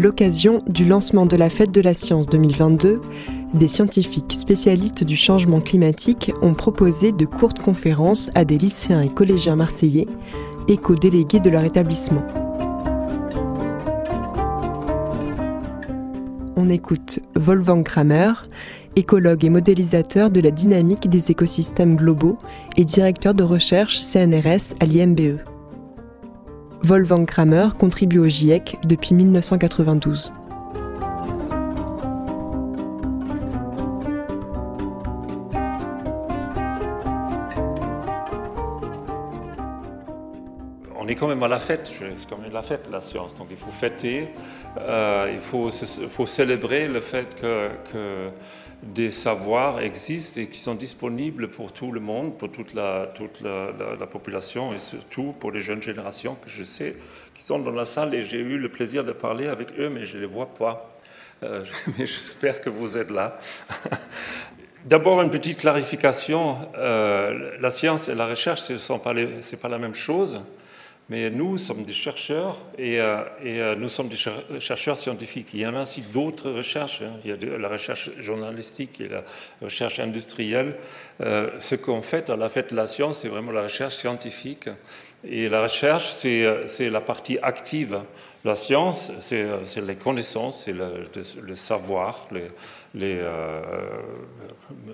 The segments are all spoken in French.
L'occasion du lancement de la Fête de la Science 2022, des scientifiques spécialistes du changement climatique ont proposé de courtes conférences à des lycéens et collégiens marseillais, éco-délégués de leur établissement. On écoute Wolfgang Kramer, écologue et modélisateur de la dynamique des écosystèmes globaux et directeur de recherche CNRS à l'IMBE. Wolfgang Kramer contribue au GIEC depuis 1992. Quand même à la fête, c'est quand même la fête, la science. Donc il faut fêter, euh, il faut, célébrer le fait que, des savoirs existent et qui sont disponibles pour tout le monde, pour toute, la, population et surtout pour les jeunes générations que je sais qui sont dans la salle et j'ai eu le plaisir de parler avec eux, mais je ne les vois pas. Euh, mais j'espère que vous êtes là. D'abord, une petite clarification. Euh, la science et la recherche, ce n'est pas la même chose. Mais nous sommes des chercheurs et, euh, euh, nous sommes des chercheurs scientifiques. Il y en a aussi d'autres recherches. Hein. Il y a la recherche journalistique et la recherche industrielle. Euh, ce qu'on fait à la fête de la science, c'est vraiment la recherche scientifique. Et la recherche, c'est la partie active. La science, c'est les connaissances, c'est le, le, savoir, euh,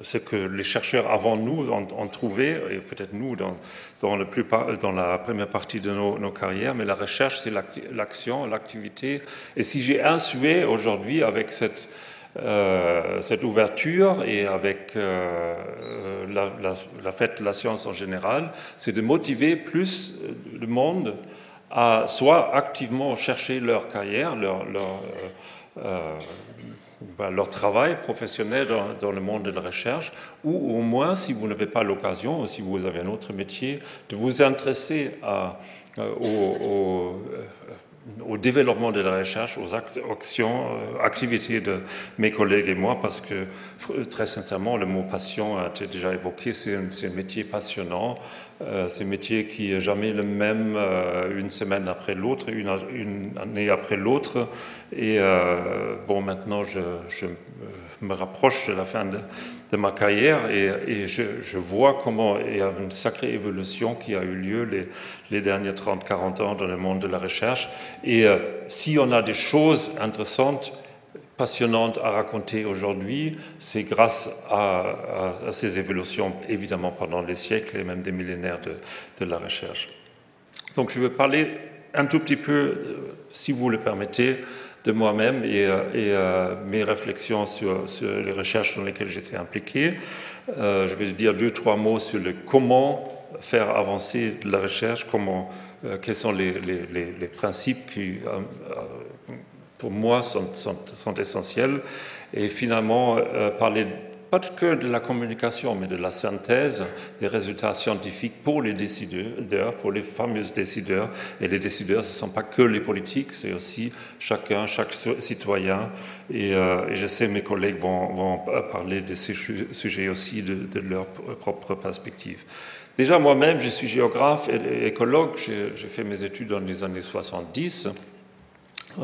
ce que les chercheurs avant nous ont, trouvé, et peut-être nous dans, la première partie de nos, carrières, mais la recherche, c'est l'action, l'activité. Et si j'ai un souhait aujourd'hui avec cette, euh, ouverture et avec euh, la, fête de la science en général, c'est de motiver plus le monde à soit activement chercher leur carrière, leur, leur bah, leur travail professionnel dans, le monde de la recherche, ou au moins, si vous n'avez pas l'occasion, si vous avez un autre métier, de vous intéresser à, euh, au, euh, au développement de la recherche, aux actions, euh, activités de mes collègues et moi, parce que très sincèrement, le mot passion a été déjà évoqué, c'est un, métier passionnant, euh, c'est un métier qui n'est jamais le même euh, une semaine après l'autre, une, année après l'autre. Et bon, maintenant, je me rapproche de la fin de, ma carrière et, je, vois comment il y a une sacrée évolution qui a eu lieu les, derniers 30-40 ans dans le monde de la recherche. Et euh, si on a des choses intéressantes, passionnantes à raconter aujourd'hui, c'est grâce à, à, ces évolutions, évidemment pendant les siècles et même des millénaires de, de la recherche. Donc je vais parler un tout petit peu, euh, si vous le permettez, de moi-même et, euh, euh, mes réflexions sur, les recherches dans lesquelles j'étais impliqué. Euh, je vais dire deux, trois mots sur le comment faire avancer la recherche, quels sont les, principes qui, pour moi, sont, essentiels, et finalement parler pas que de la communication, mais de la synthèse des résultats scientifiques pour les décideurs, pour les fameux décideurs. Et les décideurs, ce ne sont pas que les politiques, c'est aussi chacun, chaque citoyen. Et, euh, je sais mes collègues vont, parler de ces sujets aussi de, de leur propre perspective. Déjà, moi-même, je suis géographe et écologue. J'ai fait mes études dans les années 70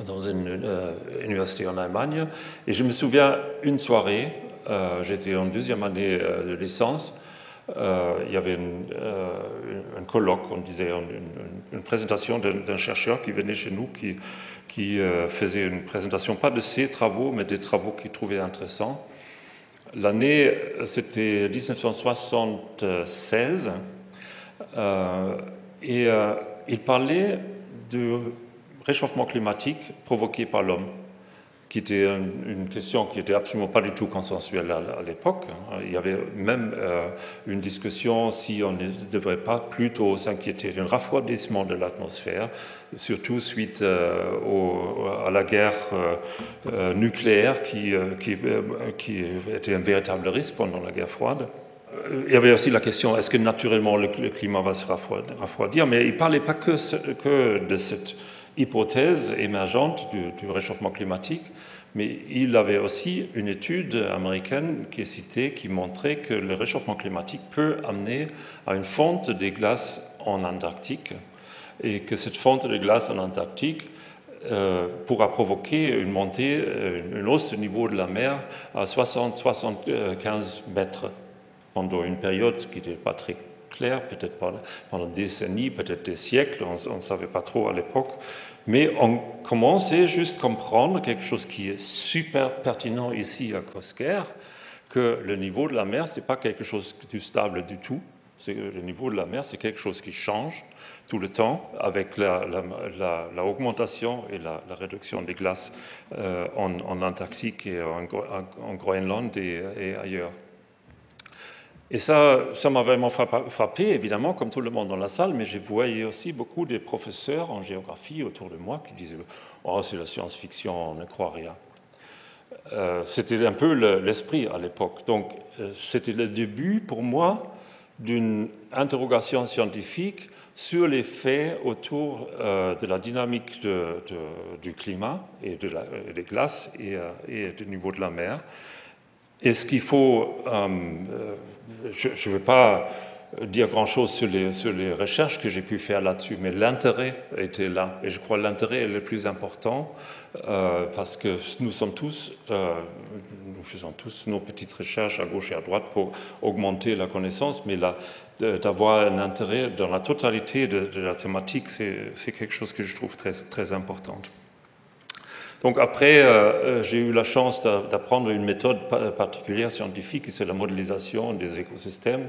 dans une euh, université en Allemagne. Et je me souviens une soirée euh, j'étais en deuxième année euh, de licence. Euh, il y avait un colloque, on disait, une, présentation d'un chercheur qui venait chez nous, qui, qui faisait une présentation, pas de ses travaux, mais des travaux qu'il trouvait intéressants. L'année, c'était 1976, et il parlait du réchauffement climatique provoqué par l'homme qui était une, question qui n'était absolument pas du tout consensuelle à, l'époque. Hein. Il y avait même euh, une discussion si on ne devrait pas plutôt s'inquiéter d'un refroidissement de l'atmosphère, surtout suite euh, à la guerre euh, nucléaire qui, était un véritable risque pendant la guerre froide. Il y avait aussi la question est-ce que naturellement le, climat va se refroidir, mais il ne parlait pas que, que de cette hypothèse émergente du, réchauffement climatique, mais il avait aussi une étude américaine qui est citée qui montrait que le réchauffement climatique peut amener à une fonte des glaces en Antarctique et que cette fonte des glaces en Antarctique pourra provoquer une montée, une hausse du niveau de la mer à 60-75 mètres pendant une période qui n'était pas très claire, peut-être pendant des décennies, peut-être des siècles, on ne savait pas trop à l'époque. Mais on commençait juste à comprendre quelque chose qui est super pertinent ici à Kosker, que le niveau de la mer, ce n'est pas quelque chose de stable du tout. Le niveau de la mer, c'est quelque chose qui change tout le temps avec l'augmentation la, et la, réduction des glaces euh, en, Antarctique et en, Groenland et ailleurs. Et ça, ça m'a vraiment frappé, évidemment, comme tout le monde dans la salle, mais j'ai voyé aussi beaucoup de professeurs en géographie autour de moi qui disaient Oh, c'est la science-fiction, on ne croit rien. Euh, c'était un peu l'esprit à l'époque. Donc, euh, c'était le début pour moi d'une interrogation scientifique sur les faits autour euh, de la dynamique du climat et de la, des glaces et, et, du niveau de la mer. Et ce qu'il faut je ne veux pas dire grand-chose sur les, recherches que j'ai pu faire là-dessus, mais l'intérêt était là. Et je crois que l'intérêt est le plus important euh, parce que nous sommes tous, euh, nous faisons tous nos petites recherches à gauche et à droite pour augmenter la connaissance, mais d'avoir un intérêt dans la totalité de, la thématique, c'est quelque chose que je trouve très important. Donc après, euh, euh, j'ai eu la chance d'apprendre une méthode particulière scientifique, c'est la modélisation des écosystèmes.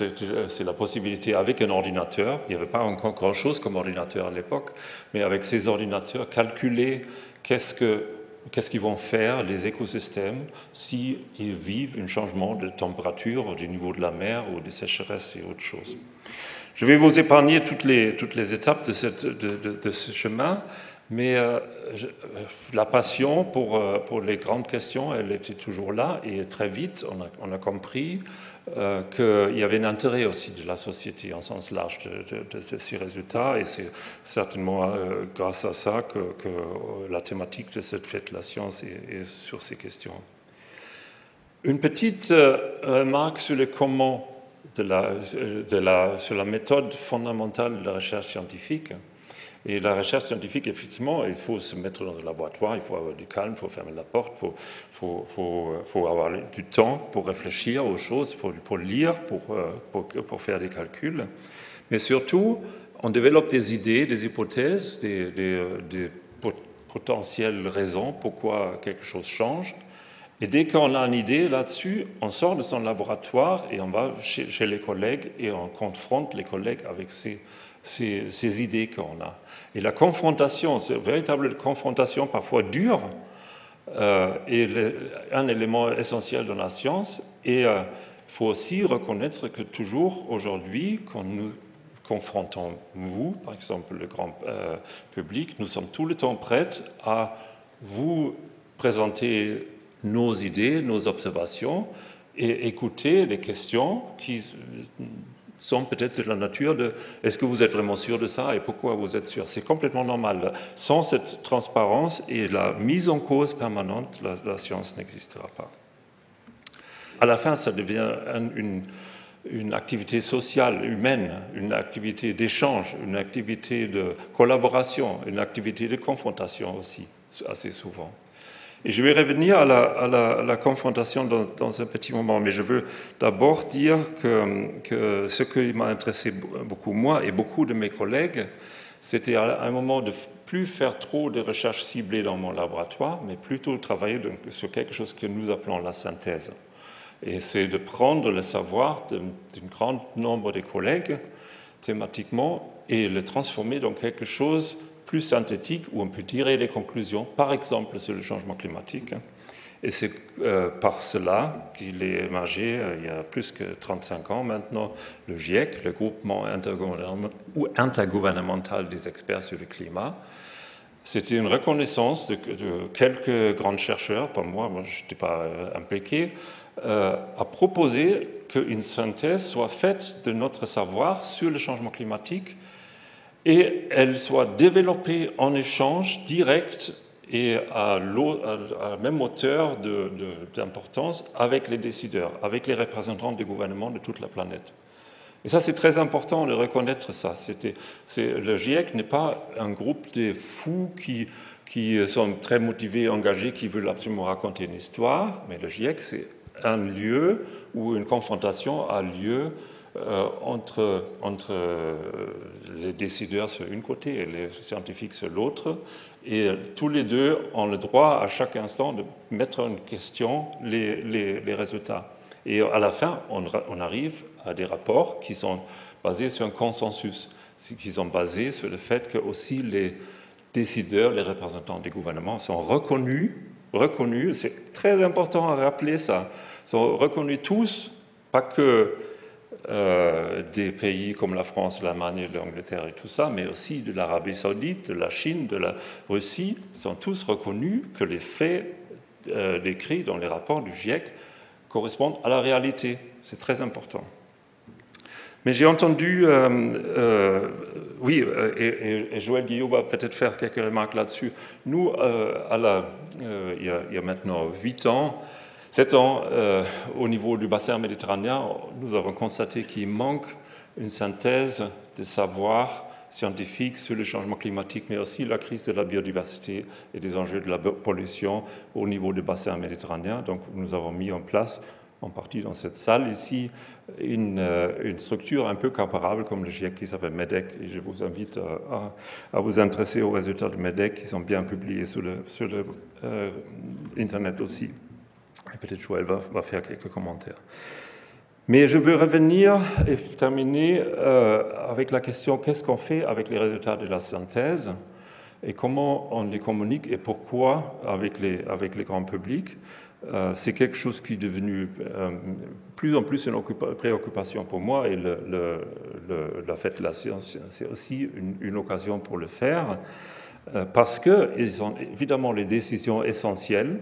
Euh, c'est la possibilité avec un ordinateur, il n'y avait pas encore grand-chose comme ordinateur à l'époque, mais avec ces ordinateurs, calculer qu'est-ce que qu'est-ce qu'ils vont faire les écosystèmes s'ils vivent un changement de température du niveau de la mer ou des sécheresses et autres choses. Je vais vous épargner toutes les, toutes les étapes de ce chemin. Mais euh, euh, la passion pour, euh, pour, les grandes questions, elle était toujours là. Et très vite, on a, compris qu'il y avait un intérêt aussi de la société en sens large de, ces résultats. Et c'est certainement grâce à ça que, la thématique de cette fête la science est, sur ces questions. Une petite remarque sur le comment de la, de la, sur la méthode fondamentale de la recherche scientifique. Et la recherche scientifique, effectivement, il faut se mettre dans un laboratoire, il faut avoir du calme, il faut fermer la porte, il faut, avoir du temps pour réfléchir aux choses, pour, pour lire, euh, pour, faire des calculs. Mais surtout, on développe des idées, des hypothèses, des, des potentielles raisons pourquoi quelque chose change. Et dès qu'on a une idée là-dessus, on sort de son laboratoire et on va chez les collègues et on confronte les collègues avec ces ces, idées qu'on a. Et la confrontation, c'est véritable confrontation parfois dure, euh, est un élément essentiel de la science. Et il euh, faut aussi reconnaître que toujours aujourd'hui, quand nous confrontons vous, par exemple le grand euh, public, nous sommes tout le temps prêts à vous présenter nos idées, nos observations et écouter les questions qui sont peut-être de la nature de est-ce que vous êtes vraiment sûr de ça et pourquoi vous êtes sûr? C'est complètement normal. Sans cette transparence et la mise en cause permanente, la, science n'existera pas. À la fin, ça devient une, une activité sociale, humaine, une activité d'échange, une activité de collaboration, une activité de confrontation aussi, assez souvent. Et je vais revenir à la, confrontation dans, un petit moment, mais je veux d'abord dire que, ce qui m'a intéressé beaucoup moi et beaucoup de mes collègues, c'était à un moment de plus faire trop de recherches ciblées dans mon laboratoire, mais plutôt travailler sur quelque chose que nous appelons la synthèse. Et c'est de prendre le savoir d'un grand nombre de collègues thématiquement et le transformer dans quelque chose plus synthétique où on peut tirer des conclusions, par exemple sur le changement climatique. Et c'est euh, par cela qu'il est émergé, euh, il y a plus que 35 ans maintenant, le GIEC, le groupement intergouvernemental des experts sur le climat. C'était une reconnaissance de, quelques grands chercheurs, pas moi, moi je n'étais pas euh, impliqué, à proposer qu'une synthèse soit faite de notre savoir sur le changement climatique et elle soit développée en échange direct et à, la même hauteur d'importance avec les décideurs, avec les représentants des gouvernements de toute la planète. Et ça, c'est très important de reconnaître ça. le GIEC n'est pas un groupe de fous qui, sont très motivés, engagés, qui veulent absolument raconter une histoire, mais le GIEC, c'est un lieu où une confrontation a lieu entre, entre les décideurs sur une côté et les scientifiques sur l'autre. Et tous les deux ont le droit à chaque instant de mettre en question les, les, résultats. Et à la fin, on, on, arrive à des rapports qui sont basés sur un consensus, qui sont basés sur le fait que aussi les décideurs, les représentants des gouvernements sont reconnus, reconnus, c'est très important à rappeler ça, sont reconnus tous, pas que euh, des pays comme la France, l'Allemagne, l'Angleterre et tout ça, mais aussi de l'Arabie saoudite, de la Chine, de la Russie, sont tous reconnus que les faits euh, décrits dans les rapports du GIEC correspondent à la réalité. C'est très important. Mais j'ai entendu, euh, oui, et, Joël Guillot va peut-être faire quelques remarques là-dessus. Nous, à la, il, y a, il, y a, maintenant huit ans, sept ans, au niveau du bassin méditerranéen, nous avons constaté qu'il manque une synthèse de savoir scientifique sur le changement climatique, mais aussi la crise de la biodiversité et des enjeux de la pollution au niveau du bassin méditerranéen. Donc nous avons mis en place, en partie dans cette salle ici, une, euh, structure un peu comparable comme le GIEC qui s'appelle MEDEC. Et je vous invite à, vous intéresser aux résultats de MEDEC qui sont bien publiés sur le, euh, Internet aussi. Et peut-être Joël va, faire quelques commentaires. Mais je veux revenir et terminer euh, avec la question qu'est-ce qu'on fait avec les résultats de la synthèse et comment on les communique et pourquoi avec les, avec les grands publics. Euh, c'est quelque chose qui est devenu euh, plus en plus une préoccupation pour moi et la fête de la science, c'est aussi une, occasion pour le faire parce qu'ils sont évidemment les décisions essentielles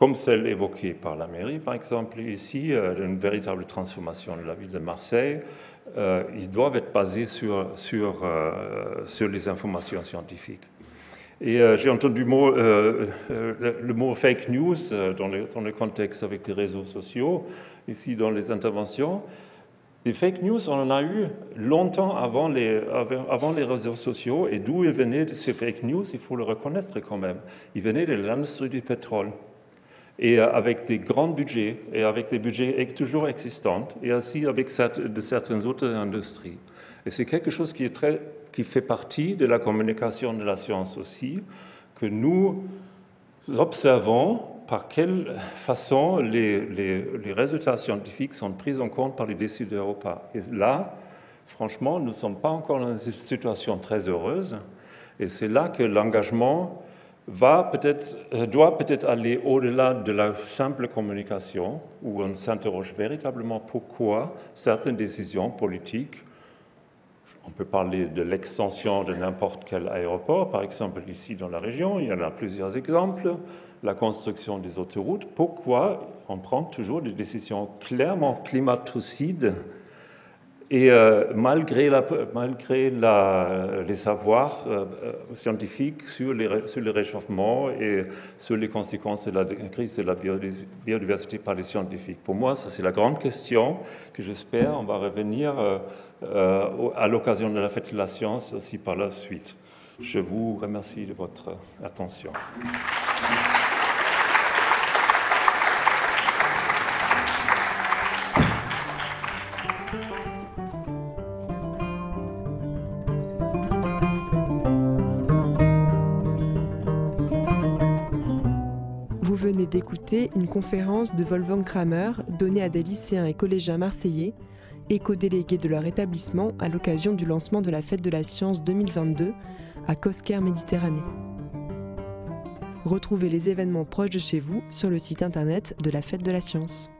comme celle évoquée par la mairie, par exemple, ici, euh, une véritable transformation de la ville de Marseille, euh, ils doivent être basés sur, euh, les informations scientifiques. Et j'ai entendu le mot, fake news dans le, dans le, contexte avec les réseaux sociaux, ici dans les interventions. Les fake news, on en a eu longtemps avant les, avant les réseaux sociaux. Et d'où ils venaient ces fake news, il faut le reconnaître quand même. Ils venaient de l'industrie du pétrole et euh, avec des grands budgets, et avec des budgets toujours existants, et aussi avec de certaines autres industries. Et c'est quelque chose qui, est très, qui fait partie de la communication de la science aussi, que nous observons par quelle façon les, les, les résultats scientifiques sont pris en compte par les décideurs ou pas. Et là, franchement, nous ne sommes pas encore dans une situation très heureuse, et c'est là que l'engagement euh, doit peut-être aller au-delà de la simple communication, où on s'interroge véritablement pourquoi certaines décisions politiques, on peut parler de l'extension de n'importe quel aéroport, par exemple ici dans la région, il y en a plusieurs exemples, la construction des autoroutes, pourquoi on prend toujours des décisions clairement climatocides et euh, malgré, les savoirs euh, euh, scientifiques sur, le réchauffement et sur les conséquences de la crise de la biodiversité par les scientifiques. Pour moi, ça c'est la grande question que j'espère on va revenir à l'occasion de la fête de la science aussi par la suite. Je vous remercie de votre attention. Une conférence de Wolfgang Kramer donnée à des lycéens et collégiens marseillais, éco-délégués de leur établissement à l'occasion du lancement de la Fête de la Science 2022 à Cosquer Méditerranée. Retrouvez les événements proches de chez vous sur le site internet de la Fête de la Science.